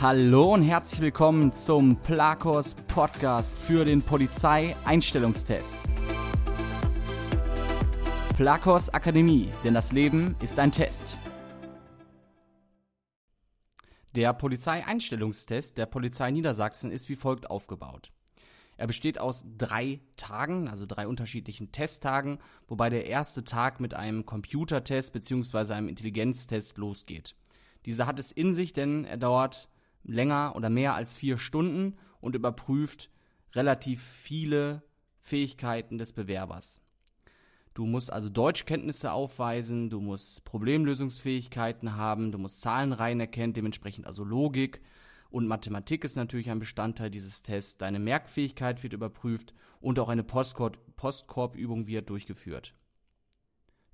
Hallo und herzlich willkommen zum Plakos Podcast für den Polizeieinstellungstest. Plakos Akademie, denn das Leben ist ein Test. Der Polizeieinstellungstest der Polizei Niedersachsen ist wie folgt aufgebaut. Er besteht aus drei Tagen, also drei unterschiedlichen Testtagen, wobei der erste Tag mit einem Computertest bzw. einem Intelligenztest losgeht. Dieser hat es in sich, denn er dauert länger oder mehr als vier Stunden und überprüft relativ viele Fähigkeiten des Bewerbers. Du musst also Deutschkenntnisse aufweisen, du musst Problemlösungsfähigkeiten haben, du musst Zahlenreihen erkennen, dementsprechend also Logik und Mathematik ist natürlich ein Bestandteil dieses Tests. Deine Merkfähigkeit wird überprüft und auch eine Postkorbübung wird durchgeführt.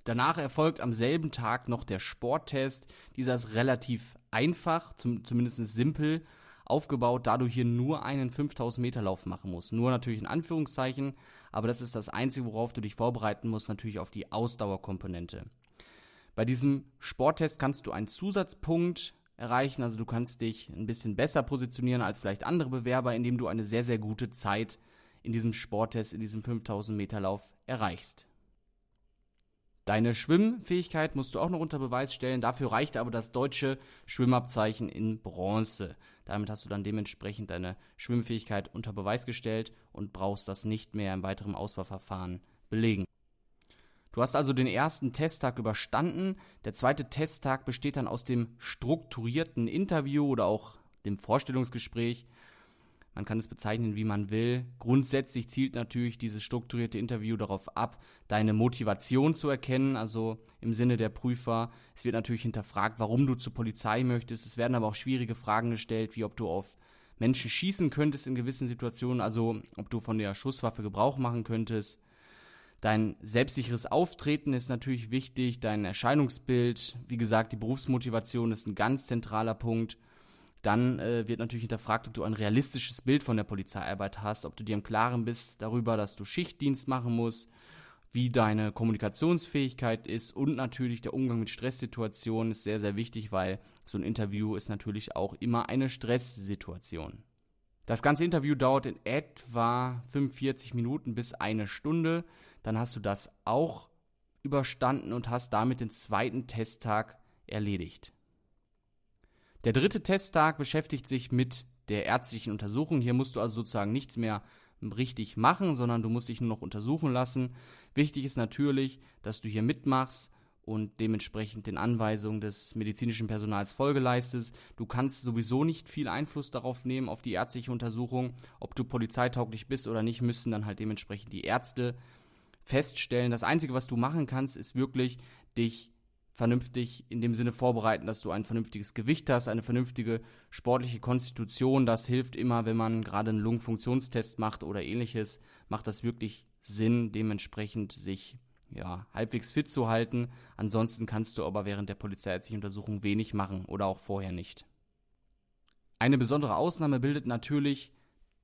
Danach erfolgt am selben Tag noch der Sporttest. Dieser ist relativ einfach, zum, zumindest simpel aufgebaut, da du hier nur einen 5000 Meter Lauf machen musst. Nur natürlich in Anführungszeichen, aber das ist das Einzige, worauf du dich vorbereiten musst, natürlich auf die Ausdauerkomponente. Bei diesem Sporttest kannst du einen Zusatzpunkt erreichen, also du kannst dich ein bisschen besser positionieren als vielleicht andere Bewerber, indem du eine sehr, sehr gute Zeit in diesem Sporttest, in diesem 5000 Meter Lauf erreichst. Deine Schwimmfähigkeit musst du auch noch unter Beweis stellen. Dafür reicht aber das deutsche Schwimmabzeichen in Bronze. Damit hast du dann dementsprechend deine Schwimmfähigkeit unter Beweis gestellt und brauchst das nicht mehr im weiteren Auswahlverfahren belegen. Du hast also den ersten Testtag überstanden. Der zweite Testtag besteht dann aus dem strukturierten Interview oder auch dem Vorstellungsgespräch. Man kann es bezeichnen, wie man will. Grundsätzlich zielt natürlich dieses strukturierte Interview darauf ab, deine Motivation zu erkennen, also im Sinne der Prüfer. Es wird natürlich hinterfragt, warum du zur Polizei möchtest. Es werden aber auch schwierige Fragen gestellt, wie ob du auf Menschen schießen könntest in gewissen Situationen, also ob du von der Schusswaffe Gebrauch machen könntest. Dein selbstsicheres Auftreten ist natürlich wichtig, dein Erscheinungsbild, wie gesagt, die Berufsmotivation ist ein ganz zentraler Punkt dann äh, wird natürlich hinterfragt, ob du ein realistisches Bild von der Polizeiarbeit hast, ob du dir im Klaren bist darüber, dass du Schichtdienst machen musst, wie deine Kommunikationsfähigkeit ist und natürlich der Umgang mit Stresssituationen ist sehr, sehr wichtig, weil so ein Interview ist natürlich auch immer eine Stresssituation. Das ganze Interview dauert in etwa 45 Minuten bis eine Stunde. Dann hast du das auch überstanden und hast damit den zweiten Testtag erledigt. Der dritte Testtag beschäftigt sich mit der ärztlichen Untersuchung. Hier musst du also sozusagen nichts mehr richtig machen, sondern du musst dich nur noch untersuchen lassen. Wichtig ist natürlich, dass du hier mitmachst und dementsprechend den Anweisungen des medizinischen Personals Folge leistest. Du kannst sowieso nicht viel Einfluss darauf nehmen, auf die ärztliche Untersuchung. Ob du polizeitauglich bist oder nicht, müssen dann halt dementsprechend die Ärzte feststellen. Das Einzige, was du machen kannst, ist wirklich dich vernünftig in dem Sinne vorbereiten, dass du ein vernünftiges Gewicht hast, eine vernünftige sportliche Konstitution. Das hilft immer, wenn man gerade einen Lungenfunktionstest macht oder ähnliches, macht das wirklich Sinn, dementsprechend sich ja, halbwegs fit zu halten. Ansonsten kannst du aber während der polizeiärztlichen Untersuchung wenig machen oder auch vorher nicht. Eine besondere Ausnahme bildet natürlich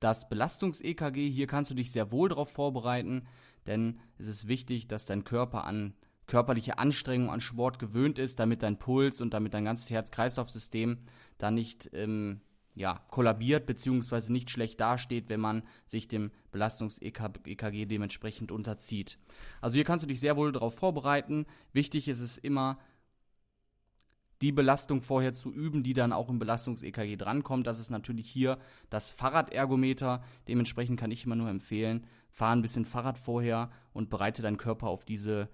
das Belastungs-EKG. Hier kannst du dich sehr wohl darauf vorbereiten, denn es ist wichtig, dass dein Körper an körperliche Anstrengung an Sport gewöhnt ist, damit dein Puls und damit dein ganzes Herz-Kreislauf-System dann nicht ähm, ja, kollabiert bzw. nicht schlecht dasteht, wenn man sich dem Belastungs-EKG dementsprechend unterzieht. Also hier kannst du dich sehr wohl darauf vorbereiten. Wichtig ist es immer, die Belastung vorher zu üben, die dann auch im Belastungs-EKG drankommt. Das ist natürlich hier das Fahrradergometer. Dementsprechend kann ich immer nur empfehlen, fahr ein bisschen Fahrrad vorher und bereite deinen Körper auf diese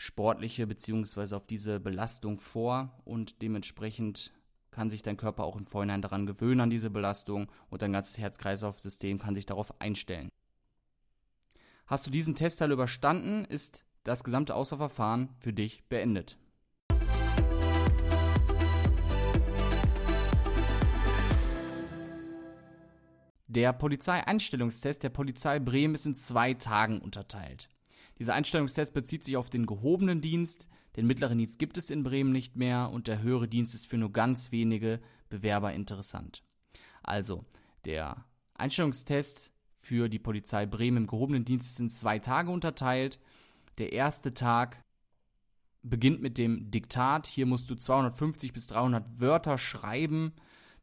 sportliche beziehungsweise auf diese Belastung vor und dementsprechend kann sich dein Körper auch im Vorhinein daran gewöhnen an diese Belastung und dein ganzes Herz-Kreislauf-System kann sich darauf einstellen. Hast du diesen Testteil überstanden, ist das gesamte Auswahlverfahren für dich beendet. Der Polizeieinstellungstest der Polizei Bremen ist in zwei Tagen unterteilt. Dieser Einstellungstest bezieht sich auf den gehobenen Dienst. Den mittleren Dienst gibt es in Bremen nicht mehr und der höhere Dienst ist für nur ganz wenige Bewerber interessant. Also, der Einstellungstest für die Polizei Bremen im gehobenen Dienst ist in zwei Tage unterteilt. Der erste Tag beginnt mit dem Diktat. Hier musst du 250 bis 300 Wörter schreiben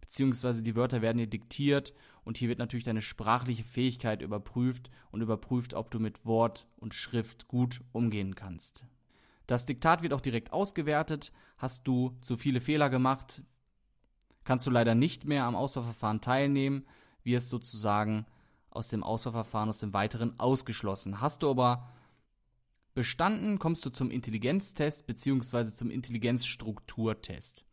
beziehungsweise die Wörter werden dir diktiert und hier wird natürlich deine sprachliche Fähigkeit überprüft und überprüft, ob du mit Wort und Schrift gut umgehen kannst. Das Diktat wird auch direkt ausgewertet. Hast du zu viele Fehler gemacht, kannst du leider nicht mehr am Auswahlverfahren teilnehmen, wirst sozusagen aus dem Auswahlverfahren, aus dem Weiteren ausgeschlossen. Hast du aber bestanden, kommst du zum Intelligenztest bzw. zum Intelligenzstrukturtest.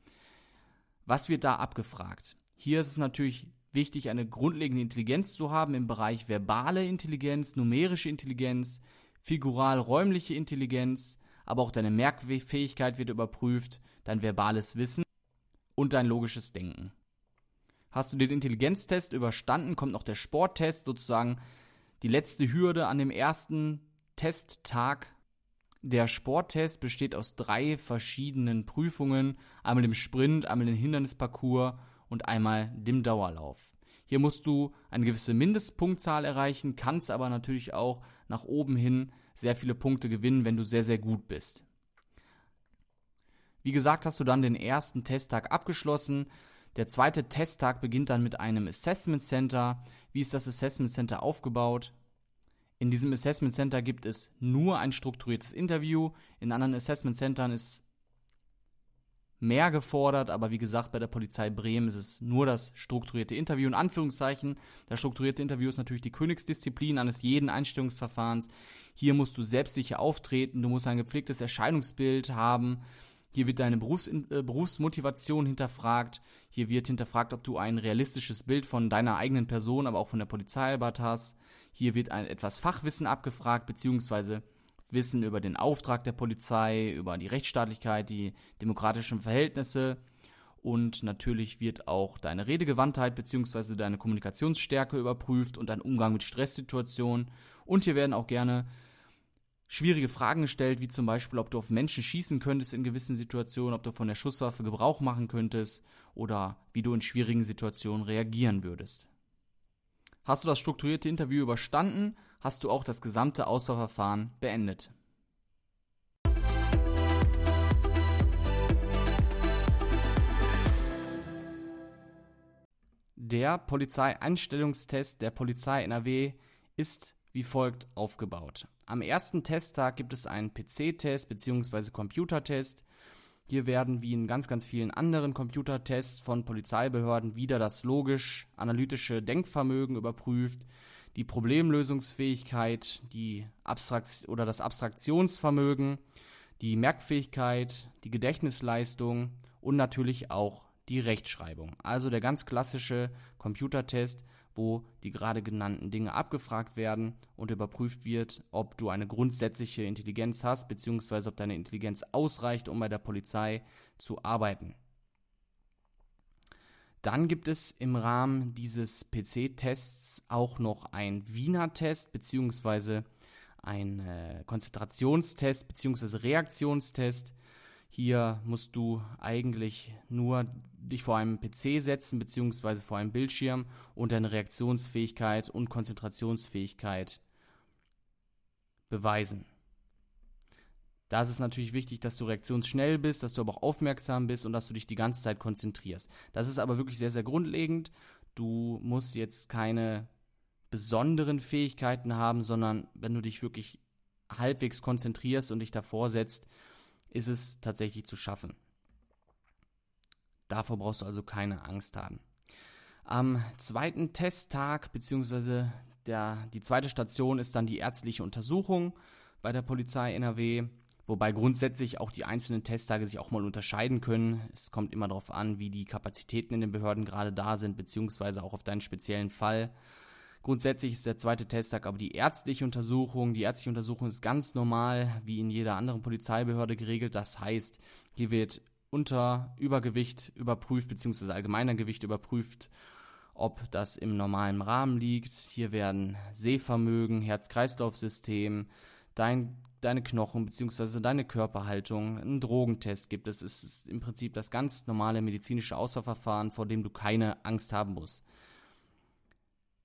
Was wird da abgefragt? Hier ist es natürlich wichtig, eine grundlegende Intelligenz zu haben im Bereich verbale Intelligenz, numerische Intelligenz, figural-räumliche Intelligenz, aber auch deine Merkfähigkeit wird überprüft, dein verbales Wissen und dein logisches Denken. Hast du den Intelligenztest überstanden, kommt noch der Sporttest, sozusagen die letzte Hürde an dem ersten Testtag. Der Sporttest besteht aus drei verschiedenen Prüfungen, einmal dem Sprint, einmal dem Hindernisparcours und einmal dem Dauerlauf. Hier musst du eine gewisse Mindestpunktzahl erreichen, kannst aber natürlich auch nach oben hin sehr viele Punkte gewinnen, wenn du sehr, sehr gut bist. Wie gesagt, hast du dann den ersten Testtag abgeschlossen. Der zweite Testtag beginnt dann mit einem Assessment Center. Wie ist das Assessment Center aufgebaut? In diesem Assessment Center gibt es nur ein strukturiertes Interview. In anderen Assessment Centern ist mehr gefordert, aber wie gesagt, bei der Polizei Bremen ist es nur das strukturierte Interview. In Anführungszeichen, das strukturierte Interview ist natürlich die Königsdisziplin eines jeden Einstellungsverfahrens. Hier musst du selbstsicher auftreten, du musst ein gepflegtes Erscheinungsbild haben. Hier wird deine Berufs äh, Berufsmotivation hinterfragt. Hier wird hinterfragt, ob du ein realistisches Bild von deiner eigenen Person, aber auch von der Polizeiarbeit hast. Hier wird ein etwas Fachwissen abgefragt, beziehungsweise Wissen über den Auftrag der Polizei, über die Rechtsstaatlichkeit, die demokratischen Verhältnisse und natürlich wird auch deine Redegewandtheit bzw. deine Kommunikationsstärke überprüft und dein Umgang mit Stresssituationen. Und hier werden auch gerne schwierige Fragen gestellt, wie zum Beispiel, ob du auf Menschen schießen könntest in gewissen Situationen, ob du von der Schusswaffe Gebrauch machen könntest oder wie du in schwierigen Situationen reagieren würdest. Hast du das strukturierte Interview überstanden, hast du auch das gesamte Auswahlverfahren beendet. Der Polizeieinstellungstest der Polizei NRW ist wie folgt aufgebaut. Am ersten Testtag gibt es einen PC-Test bzw. Computertest. Hier werden wie in ganz, ganz vielen anderen Computertests von Polizeibehörden wieder das logisch-analytische Denkvermögen überprüft, die Problemlösungsfähigkeit, die Abstrakt oder das Abstraktionsvermögen, die Merkfähigkeit, die Gedächtnisleistung und natürlich auch die Rechtschreibung. Also der ganz klassische Computertest, wo die gerade genannten Dinge abgefragt werden und überprüft wird, ob du eine grundsätzliche Intelligenz hast, beziehungsweise ob deine Intelligenz ausreicht, um bei der Polizei zu arbeiten. Dann gibt es im Rahmen dieses PC-Tests auch noch ein Wiener-Test beziehungsweise ein äh, Konzentrationstest beziehungsweise Reaktionstest. Hier musst du eigentlich nur dich vor einem PC setzen beziehungsweise vor einem Bildschirm und deine Reaktionsfähigkeit und Konzentrationsfähigkeit beweisen. Da ist es natürlich wichtig, dass du reaktionsschnell bist, dass du aber auch aufmerksam bist und dass du dich die ganze Zeit konzentrierst. Das ist aber wirklich sehr, sehr grundlegend. Du musst jetzt keine besonderen Fähigkeiten haben, sondern wenn du dich wirklich halbwegs konzentrierst und dich davor setzt, ist es tatsächlich zu schaffen. Davor brauchst du also keine Angst haben. Am zweiten Testtag, beziehungsweise der, die zweite Station ist dann die ärztliche Untersuchung bei der Polizei NRW. Wobei grundsätzlich auch die einzelnen Testtage sich auch mal unterscheiden können. Es kommt immer darauf an, wie die Kapazitäten in den Behörden gerade da sind, beziehungsweise auch auf deinen speziellen Fall. Grundsätzlich ist der zweite Testtag aber die ärztliche Untersuchung. Die ärztliche Untersuchung ist ganz normal, wie in jeder anderen Polizeibehörde geregelt. Das heißt, hier wird unter Übergewicht überprüft, beziehungsweise allgemeiner Gewicht überprüft, ob das im normalen Rahmen liegt. Hier werden Sehvermögen, Herz-Kreislauf-System, dein deine Knochen bzw. deine Körperhaltung, einen Drogentest gibt es. Es ist im Prinzip das ganz normale medizinische Auswahlverfahren, vor dem du keine Angst haben musst.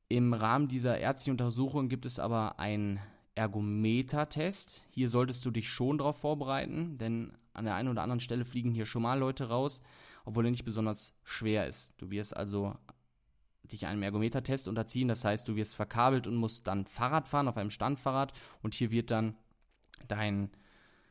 Im Rahmen dieser ärztlichen Untersuchung gibt es aber einen Ergometer-Test. Hier solltest du dich schon darauf vorbereiten, denn an der einen oder anderen Stelle fliegen hier schon mal Leute raus, obwohl er nicht besonders schwer ist. Du wirst also dich einem Ergometertest unterziehen, das heißt, du wirst verkabelt und musst dann Fahrrad fahren auf einem Standfahrrad und hier wird dann dein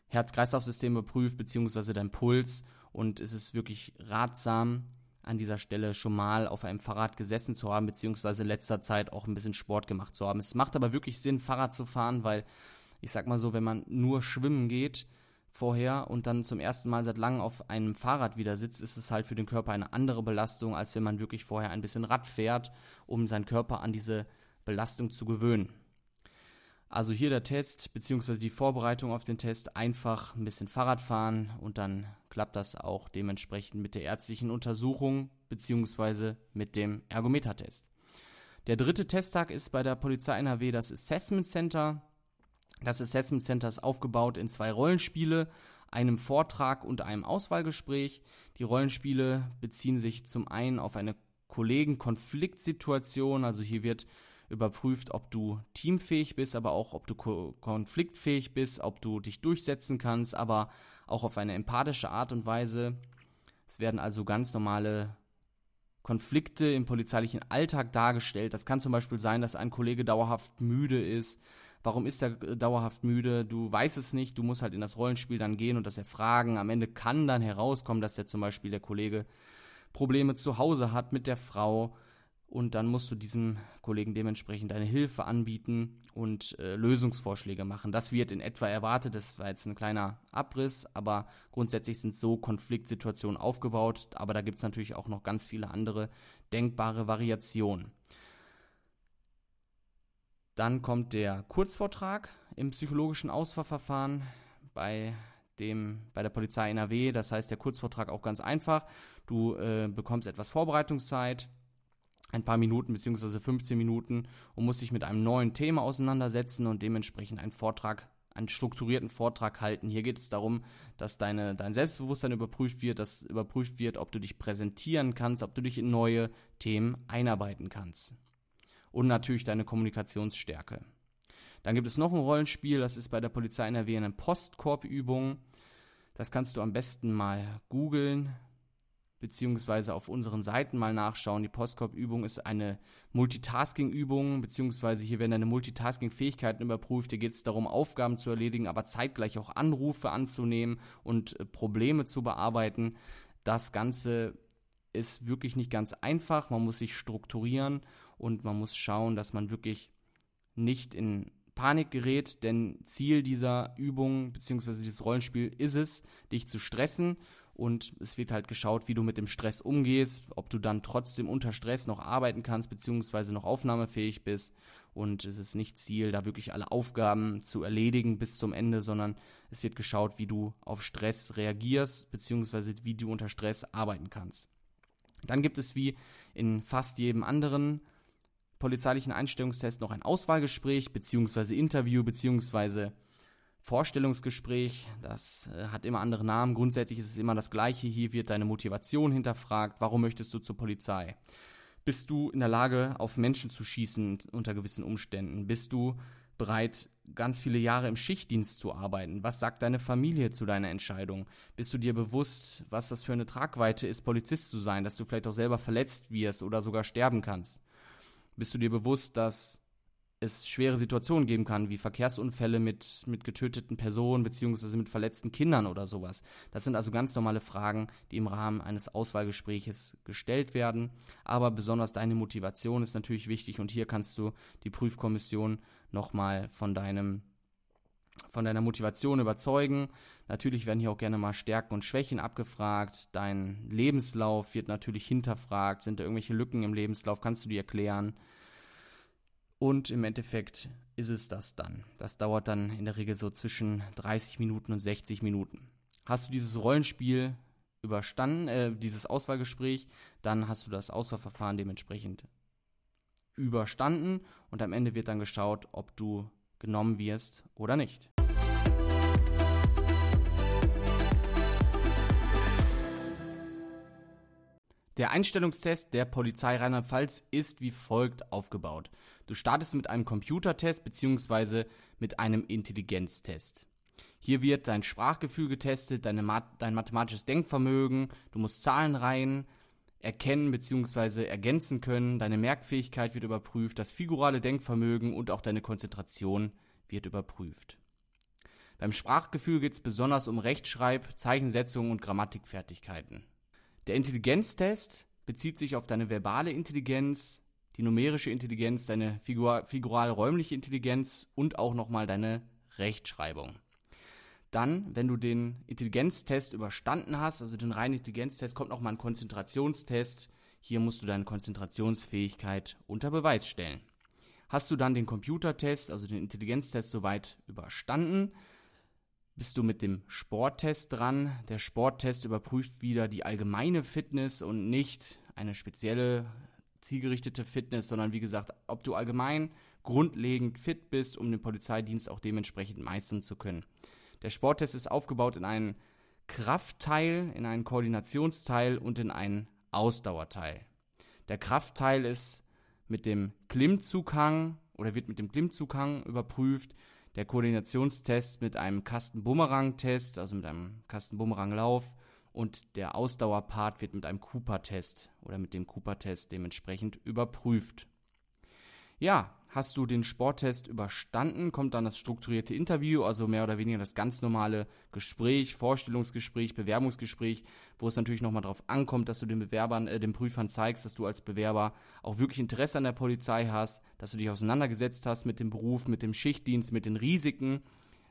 Herz-Kreislauf-System überprüft, beziehungsweise dein Puls und es ist wirklich ratsam, an dieser Stelle schon mal auf einem Fahrrad gesessen zu haben, beziehungsweise in letzter Zeit auch ein bisschen Sport gemacht zu haben. Es macht aber wirklich Sinn, Fahrrad zu fahren, weil ich sag mal so, wenn man nur schwimmen geht vorher und dann zum ersten Mal seit langem auf einem Fahrrad wieder sitzt, ist es halt für den Körper eine andere Belastung, als wenn man wirklich vorher ein bisschen Rad fährt, um seinen Körper an diese Belastung zu gewöhnen. Also hier der Test beziehungsweise die Vorbereitung auf den Test einfach ein bisschen Fahrrad fahren und dann klappt das auch dementsprechend mit der ärztlichen Untersuchung beziehungsweise mit dem Ergometertest. Der dritte Testtag ist bei der Polizei NRW das Assessment Center. Das Assessment Center ist aufgebaut in zwei Rollenspiele, einem Vortrag und einem Auswahlgespräch. Die Rollenspiele beziehen sich zum einen auf eine Kollegen-Konfliktsituation, also hier wird überprüft, ob du teamfähig bist, aber auch, ob du konfliktfähig bist, ob du dich durchsetzen kannst, aber auch auf eine empathische Art und Weise. Es werden also ganz normale Konflikte im polizeilichen Alltag dargestellt. Das kann zum Beispiel sein, dass ein Kollege dauerhaft müde ist. Warum ist er dauerhaft müde? Du weißt es nicht. Du musst halt in das Rollenspiel dann gehen und das erfragen. Am Ende kann dann herauskommen, dass der zum Beispiel der Kollege Probleme zu Hause hat mit der Frau und dann musst du diesem Kollegen dementsprechend eine Hilfe anbieten und äh, Lösungsvorschläge machen. Das wird in etwa erwartet. Das war jetzt ein kleiner Abriss, aber grundsätzlich sind so Konfliktsituationen aufgebaut. Aber da gibt es natürlich auch noch ganz viele andere denkbare Variationen. Dann kommt der Kurzvortrag im psychologischen Auswahlverfahren bei dem bei der Polizei NRW. Das heißt, der Kurzvortrag auch ganz einfach. Du äh, bekommst etwas Vorbereitungszeit ein paar Minuten bzw. 15 Minuten und muss sich mit einem neuen Thema auseinandersetzen und dementsprechend einen Vortrag, einen strukturierten Vortrag halten. Hier geht es darum, dass deine, dein Selbstbewusstsein überprüft wird, dass überprüft wird, ob du dich präsentieren kannst, ob du dich in neue Themen einarbeiten kannst. Und natürlich deine Kommunikationsstärke. Dann gibt es noch ein Rollenspiel, das ist bei der Polizei NRW eine Postkorbübung. Das kannst du am besten mal googeln beziehungsweise auf unseren Seiten mal nachschauen. Die Postkorb-Übung ist eine Multitasking-Übung, beziehungsweise hier werden deine Multitasking-Fähigkeiten überprüft. Hier geht es darum, Aufgaben zu erledigen, aber zeitgleich auch Anrufe anzunehmen und äh, Probleme zu bearbeiten. Das Ganze ist wirklich nicht ganz einfach. Man muss sich strukturieren und man muss schauen, dass man wirklich nicht in Panik gerät, denn Ziel dieser Übung bzw. dieses Rollenspiel ist es, dich zu stressen und es wird halt geschaut, wie du mit dem Stress umgehst, ob du dann trotzdem unter Stress noch arbeiten kannst, beziehungsweise noch aufnahmefähig bist. Und es ist nicht Ziel, da wirklich alle Aufgaben zu erledigen bis zum Ende, sondern es wird geschaut, wie du auf Stress reagierst, beziehungsweise wie du unter Stress arbeiten kannst. Dann gibt es wie in fast jedem anderen polizeilichen Einstellungstest noch ein Auswahlgespräch, beziehungsweise Interview, beziehungsweise Vorstellungsgespräch, das äh, hat immer andere Namen. Grundsätzlich ist es immer das gleiche. Hier wird deine Motivation hinterfragt. Warum möchtest du zur Polizei? Bist du in der Lage, auf Menschen zu schießen unter gewissen Umständen? Bist du bereit, ganz viele Jahre im Schichtdienst zu arbeiten? Was sagt deine Familie zu deiner Entscheidung? Bist du dir bewusst, was das für eine Tragweite ist, Polizist zu sein, dass du vielleicht auch selber verletzt wirst oder sogar sterben kannst? Bist du dir bewusst, dass es schwere Situationen geben kann, wie Verkehrsunfälle mit, mit getöteten Personen beziehungsweise mit verletzten Kindern oder sowas. Das sind also ganz normale Fragen, die im Rahmen eines Auswahlgespräches gestellt werden. Aber besonders deine Motivation ist natürlich wichtig und hier kannst du die Prüfkommission nochmal von deinem von deiner Motivation überzeugen. Natürlich werden hier auch gerne mal Stärken und Schwächen abgefragt. Dein Lebenslauf wird natürlich hinterfragt. Sind da irgendwelche Lücken im Lebenslauf? Kannst du die erklären? Und im Endeffekt ist es das dann. Das dauert dann in der Regel so zwischen 30 Minuten und 60 Minuten. Hast du dieses Rollenspiel überstanden, äh, dieses Auswahlgespräch, dann hast du das Auswahlverfahren dementsprechend überstanden und am Ende wird dann geschaut, ob du genommen wirst oder nicht. Der Einstellungstest der Polizei Rheinland-Pfalz ist wie folgt aufgebaut. Du startest mit einem Computertest bzw. mit einem Intelligenztest. Hier wird dein Sprachgefühl getestet, deine dein mathematisches Denkvermögen, du musst Zahlenreihen erkennen bzw. ergänzen können, deine Merkfähigkeit wird überprüft, das figurale Denkvermögen und auch deine Konzentration wird überprüft. Beim Sprachgefühl geht es besonders um Rechtschreib-, Zeichensetzung und Grammatikfertigkeiten. Der Intelligenztest bezieht sich auf deine verbale Intelligenz, die numerische Intelligenz, deine figur figural-räumliche Intelligenz und auch nochmal deine Rechtschreibung. Dann, wenn du den Intelligenztest überstanden hast, also den reinen Intelligenztest, kommt nochmal ein Konzentrationstest. Hier musst du deine Konzentrationsfähigkeit unter Beweis stellen. Hast du dann den Computertest, also den Intelligenztest soweit überstanden, bist du mit dem Sporttest dran. Der Sporttest überprüft wieder die allgemeine Fitness und nicht eine spezielle zielgerichtete Fitness, sondern wie gesagt, ob du allgemein grundlegend fit bist, um den Polizeidienst auch dementsprechend meistern zu können. Der Sporttest ist aufgebaut in einen Kraftteil, in einen Koordinationsteil und in einen Ausdauerteil. Der Kraftteil ist mit dem Klimmzughang oder wird mit dem Klimmzughang überprüft der Koordinationstest mit einem Kasten-Bumerang-Test, also mit einem Kasten-Bumerang-Lauf und der Ausdauerpart wird mit einem Cooper-Test oder mit dem Cooper-Test dementsprechend überprüft. Ja, hast du den Sporttest überstanden, kommt dann das strukturierte Interview, also mehr oder weniger das ganz normale Gespräch, Vorstellungsgespräch, Bewerbungsgespräch, wo es natürlich nochmal darauf ankommt, dass du den Bewerbern, äh, den Prüfern zeigst, dass du als Bewerber auch wirklich Interesse an der Polizei hast, dass du dich auseinandergesetzt hast mit dem Beruf, mit dem Schichtdienst, mit den Risiken,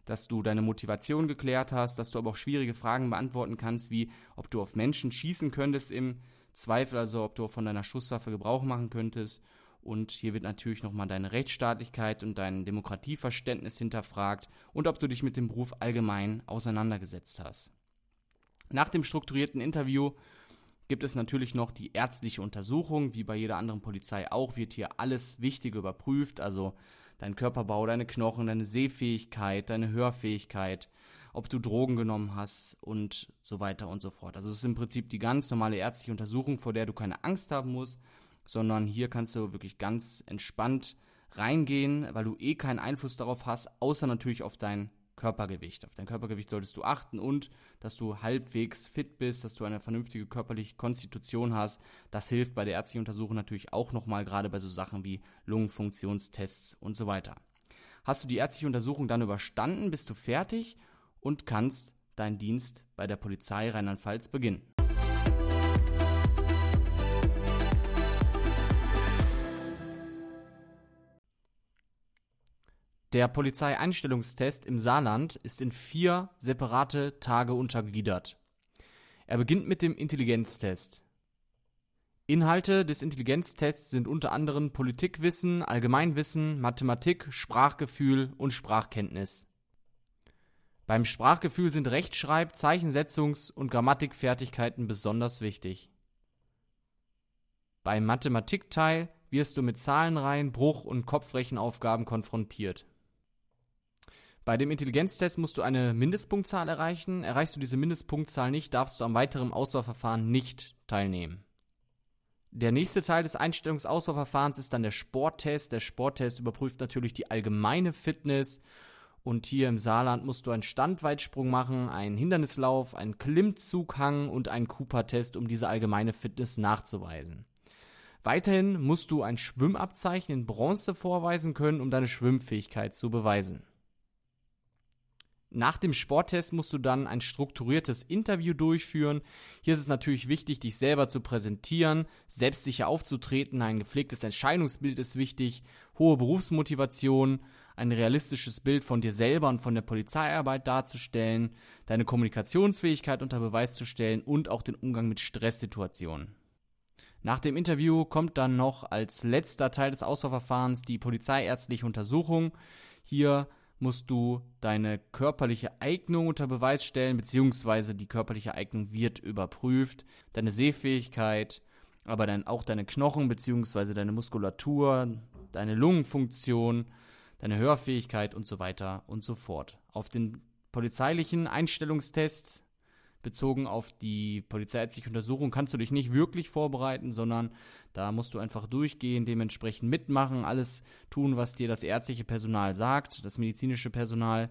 dass du deine Motivation geklärt hast, dass du aber auch schwierige Fragen beantworten kannst, wie ob du auf Menschen schießen könntest im Zweifel, also ob du von deiner Schusswaffe Gebrauch machen könntest und hier wird natürlich nochmal deine Rechtsstaatlichkeit und dein Demokratieverständnis hinterfragt und ob du dich mit dem Beruf allgemein auseinandergesetzt hast. Nach dem strukturierten Interview gibt es natürlich noch die ärztliche Untersuchung. Wie bei jeder anderen Polizei auch wird hier alles Wichtige überprüft, also dein Körperbau, deine Knochen, deine Sehfähigkeit, deine Hörfähigkeit, ob du Drogen genommen hast und so weiter und so fort. Also es ist im Prinzip die ganz normale ärztliche Untersuchung, vor der du keine Angst haben musst, sondern hier kannst du wirklich ganz entspannt reingehen, weil du eh keinen Einfluss darauf hast, außer natürlich auf dein Körpergewicht. Auf dein Körpergewicht solltest du achten und dass du halbwegs fit bist, dass du eine vernünftige körperliche Konstitution hast. Das hilft bei der ärztlichen Untersuchung natürlich auch nochmal, gerade bei so Sachen wie Lungenfunktionstests und so weiter. Hast du die ärztliche Untersuchung dann überstanden, bist du fertig und kannst deinen Dienst bei der Polizei Rheinland-Pfalz beginnen. Der Polizeieinstellungstest im Saarland ist in vier separate Tage untergliedert. Er beginnt mit dem Intelligenztest. Inhalte des Intelligenztests sind unter anderem Politikwissen, Allgemeinwissen, Mathematik, Sprachgefühl und Sprachkenntnis. Beim Sprachgefühl sind Rechtschreib-, Zeichensetzungs- und Grammatikfertigkeiten besonders wichtig. Beim Mathematikteil wirst du mit Zahlenreihen, Bruch- und Kopfrechenaufgaben konfrontiert. Bei dem Intelligenztest musst du eine Mindestpunktzahl erreichen. Erreichst du diese Mindestpunktzahl nicht, darfst du am weiteren Auswahlverfahren nicht teilnehmen. Der nächste Teil des Einstellungsauswahlverfahrens ist dann der Sporttest. Der Sporttest überprüft natürlich die allgemeine Fitness. Und hier im Saarland musst du einen Standweitsprung machen, einen Hindernislauf, einen Klimmzughang und einen Cooper-Test, um diese allgemeine Fitness nachzuweisen. Weiterhin musst du ein Schwimmabzeichen in Bronze vorweisen können, um deine Schwimmfähigkeit zu beweisen. Nach dem Sporttest musst du dann ein strukturiertes Interview durchführen. Hier ist es natürlich wichtig, dich selber zu präsentieren, selbstsicher aufzutreten. Ein gepflegtes Entscheidungsbild ist wichtig, hohe Berufsmotivation, ein realistisches Bild von dir selber und von der Polizeiarbeit darzustellen, deine Kommunikationsfähigkeit unter Beweis zu stellen und auch den Umgang mit Stresssituationen. Nach dem Interview kommt dann noch als letzter Teil des Auswahlverfahrens die polizeiärztliche Untersuchung. Hier musst du deine körperliche Eignung unter Beweis stellen, beziehungsweise die körperliche Eignung wird überprüft, deine Sehfähigkeit, aber dann auch deine Knochen, beziehungsweise deine Muskulatur, deine Lungenfunktion, deine Hörfähigkeit und so weiter und so fort. Auf den polizeilichen Einstellungstest bezogen auf die polizeiärztliche Untersuchung kannst du dich nicht wirklich vorbereiten, sondern da musst du einfach durchgehen, dementsprechend mitmachen, alles tun, was dir das ärztliche Personal sagt, das medizinische Personal.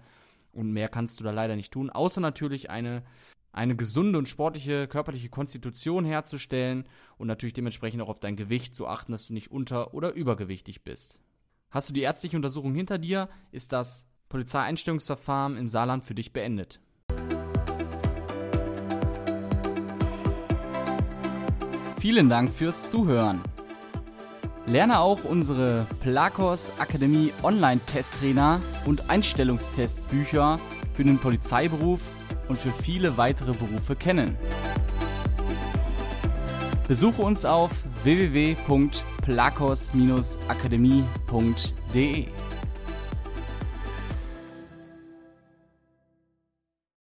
Und mehr kannst du da leider nicht tun, außer natürlich eine, eine gesunde und sportliche körperliche Konstitution herzustellen und natürlich dementsprechend auch auf dein Gewicht zu achten, dass du nicht unter- oder übergewichtig bist. Hast du die ärztliche Untersuchung hinter dir, ist das Polizeieinstellungsverfahren im Saarland für dich beendet. Vielen Dank fürs Zuhören. Lerne auch unsere Plakos Akademie Online-Testtrainer und Einstellungstestbücher für den Polizeiberuf und für viele weitere Berufe kennen. Besuche uns auf www.plakos-akademie.de.